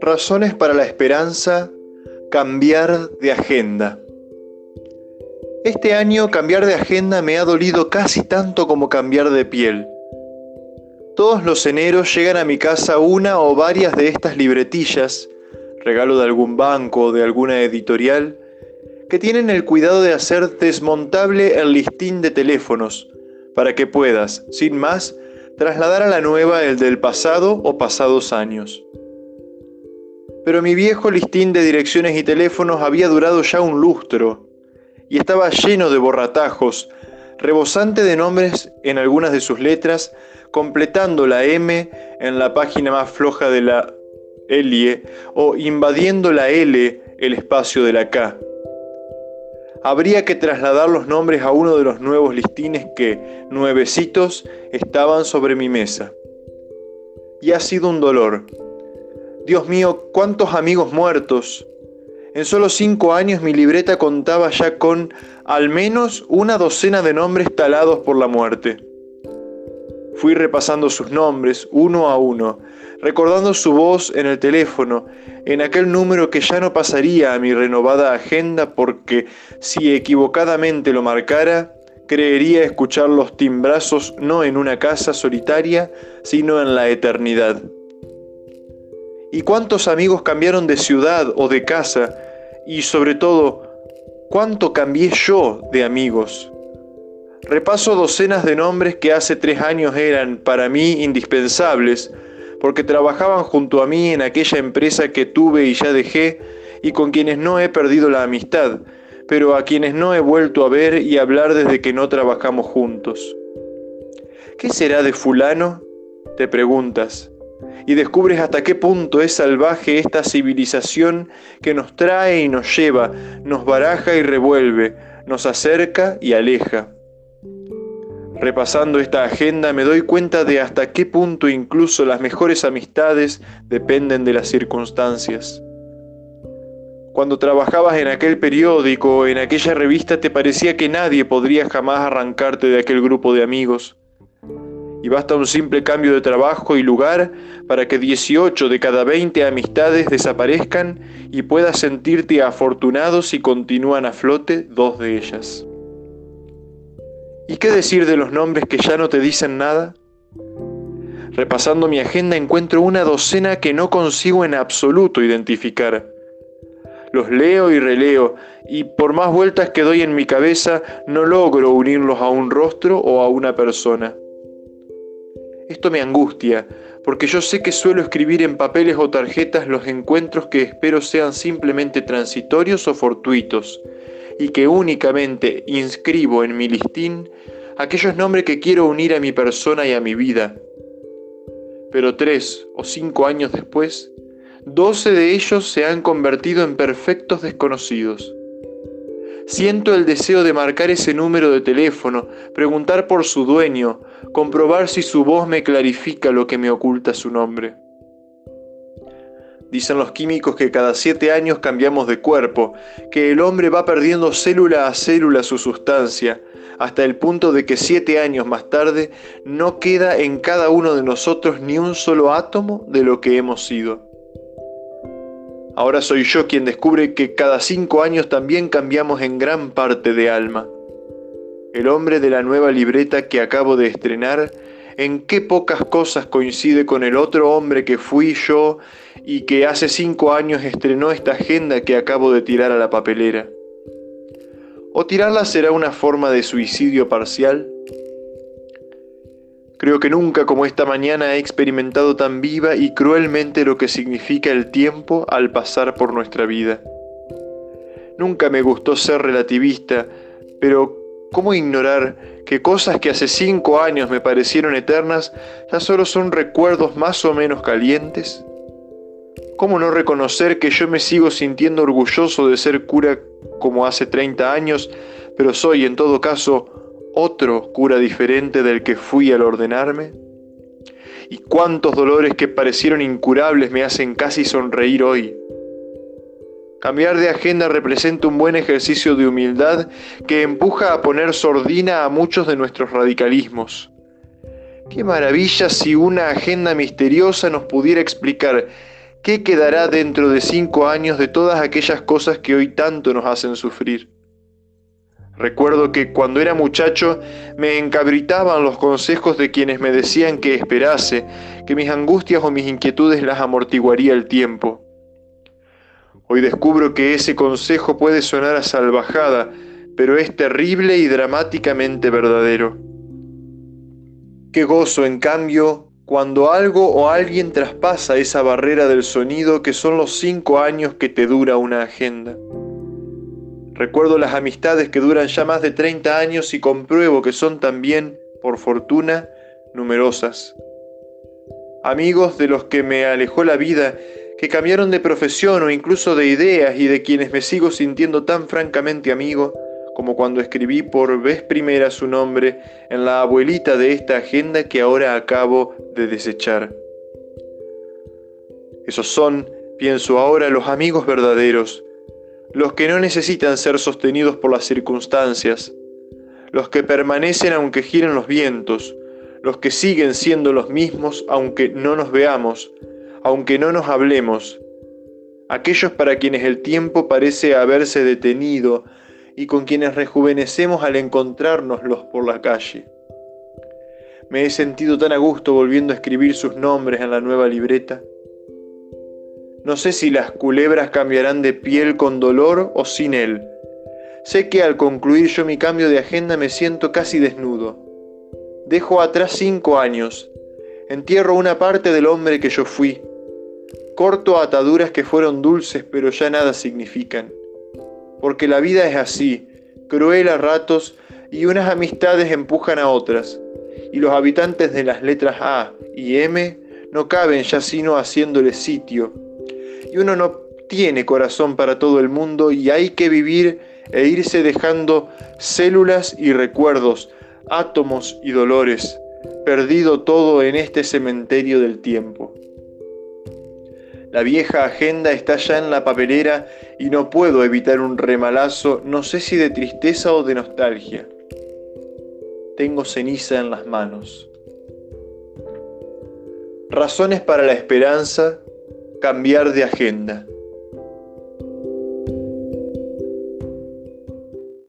Razones para la esperanza, cambiar de agenda. Este año cambiar de agenda me ha dolido casi tanto como cambiar de piel. Todos los eneros llegan a mi casa una o varias de estas libretillas, regalo de algún banco o de alguna editorial, que tienen el cuidado de hacer desmontable el listín de teléfonos, para que puedas, sin más, trasladar a la nueva el del pasado o pasados años. Pero mi viejo listín de direcciones y teléfonos había durado ya un lustro y estaba lleno de borratajos, rebosante de nombres en algunas de sus letras, completando la M en la página más floja de la L o invadiendo la L el espacio de la K. Habría que trasladar los nombres a uno de los nuevos listines que, nuevecitos, estaban sobre mi mesa. Y ha sido un dolor, Dios mío, cuántos amigos muertos. En solo cinco años mi libreta contaba ya con al menos una docena de nombres talados por la muerte. Fui repasando sus nombres uno a uno, recordando su voz en el teléfono, en aquel número que ya no pasaría a mi renovada agenda porque si equivocadamente lo marcara, creería escuchar los timbrazos no en una casa solitaria, sino en la eternidad. ¿Y cuántos amigos cambiaron de ciudad o de casa? Y sobre todo, ¿cuánto cambié yo de amigos? Repaso docenas de nombres que hace tres años eran para mí indispensables, porque trabajaban junto a mí en aquella empresa que tuve y ya dejé, y con quienes no he perdido la amistad, pero a quienes no he vuelto a ver y hablar desde que no trabajamos juntos. ¿Qué será de fulano? Te preguntas y descubres hasta qué punto es salvaje esta civilización que nos trae y nos lleva, nos baraja y revuelve, nos acerca y aleja. Repasando esta agenda me doy cuenta de hasta qué punto incluso las mejores amistades dependen de las circunstancias. Cuando trabajabas en aquel periódico o en aquella revista te parecía que nadie podría jamás arrancarte de aquel grupo de amigos y basta un simple cambio de trabajo y lugar para que 18 de cada 20 amistades desaparezcan y puedas sentirte afortunado si continúan a flote dos de ellas. ¿Y qué decir de los nombres que ya no te dicen nada? Repasando mi agenda encuentro una docena que no consigo en absoluto identificar. Los leo y releo, y por más vueltas que doy en mi cabeza, no logro unirlos a un rostro o a una persona. Esto me angustia, porque yo sé que suelo escribir en papeles o tarjetas los encuentros que espero sean simplemente transitorios o fortuitos, y que únicamente inscribo en mi listín aquellos nombres que quiero unir a mi persona y a mi vida. Pero tres o cinco años después, doce de ellos se han convertido en perfectos desconocidos. Siento el deseo de marcar ese número de teléfono, preguntar por su dueño, comprobar si su voz me clarifica lo que me oculta su nombre. Dicen los químicos que cada siete años cambiamos de cuerpo, que el hombre va perdiendo célula a célula su sustancia, hasta el punto de que siete años más tarde no queda en cada uno de nosotros ni un solo átomo de lo que hemos sido. Ahora soy yo quien descubre que cada cinco años también cambiamos en gran parte de alma. El hombre de la nueva libreta que acabo de estrenar, en qué pocas cosas coincide con el otro hombre que fui yo y que hace cinco años estrenó esta agenda que acabo de tirar a la papelera. ¿O tirarla será una forma de suicidio parcial? Creo que nunca como esta mañana he experimentado tan viva y cruelmente lo que significa el tiempo al pasar por nuestra vida. Nunca me gustó ser relativista, pero ¿cómo ignorar que cosas que hace cinco años me parecieron eternas ya solo son recuerdos más o menos calientes? ¿Cómo no reconocer que yo me sigo sintiendo orgulloso de ser cura como hace 30 años, pero soy en todo caso otro cura diferente del que fui al ordenarme? ¿Y cuántos dolores que parecieron incurables me hacen casi sonreír hoy? Cambiar de agenda representa un buen ejercicio de humildad que empuja a poner sordina a muchos de nuestros radicalismos. Qué maravilla si una agenda misteriosa nos pudiera explicar qué quedará dentro de cinco años de todas aquellas cosas que hoy tanto nos hacen sufrir. Recuerdo que cuando era muchacho me encabritaban los consejos de quienes me decían que esperase, que mis angustias o mis inquietudes las amortiguaría el tiempo. Hoy descubro que ese consejo puede sonar a salvajada, pero es terrible y dramáticamente verdadero. Qué gozo, en cambio, cuando algo o alguien traspasa esa barrera del sonido que son los cinco años que te dura una agenda. Recuerdo las amistades que duran ya más de 30 años y compruebo que son también, por fortuna, numerosas. Amigos de los que me alejó la vida, que cambiaron de profesión o incluso de ideas y de quienes me sigo sintiendo tan francamente amigo como cuando escribí por vez primera su nombre en la abuelita de esta agenda que ahora acabo de desechar. Esos son, pienso ahora, los amigos verdaderos, los que no necesitan ser sostenidos por las circunstancias, los que permanecen aunque giren los vientos, los que siguen siendo los mismos aunque no nos veamos, aunque no nos hablemos, aquellos para quienes el tiempo parece haberse detenido y con quienes rejuvenecemos al encontrárnoslos por la calle. Me he sentido tan a gusto volviendo a escribir sus nombres en la nueva libreta. No sé si las culebras cambiarán de piel con dolor o sin él. Sé que al concluir yo mi cambio de agenda me siento casi desnudo. Dejo atrás cinco años. Entierro una parte del hombre que yo fui. Corto ataduras que fueron dulces pero ya nada significan. Porque la vida es así, cruel a ratos y unas amistades empujan a otras. Y los habitantes de las letras A y M no caben ya sino haciéndole sitio y uno no tiene corazón para todo el mundo y hay que vivir e irse dejando células y recuerdos, átomos y dolores, perdido todo en este cementerio del tiempo. La vieja agenda está ya en la papelera y no puedo evitar un remalazo, no sé si de tristeza o de nostalgia. Tengo ceniza en las manos. Razones para la esperanza cambiar de agenda.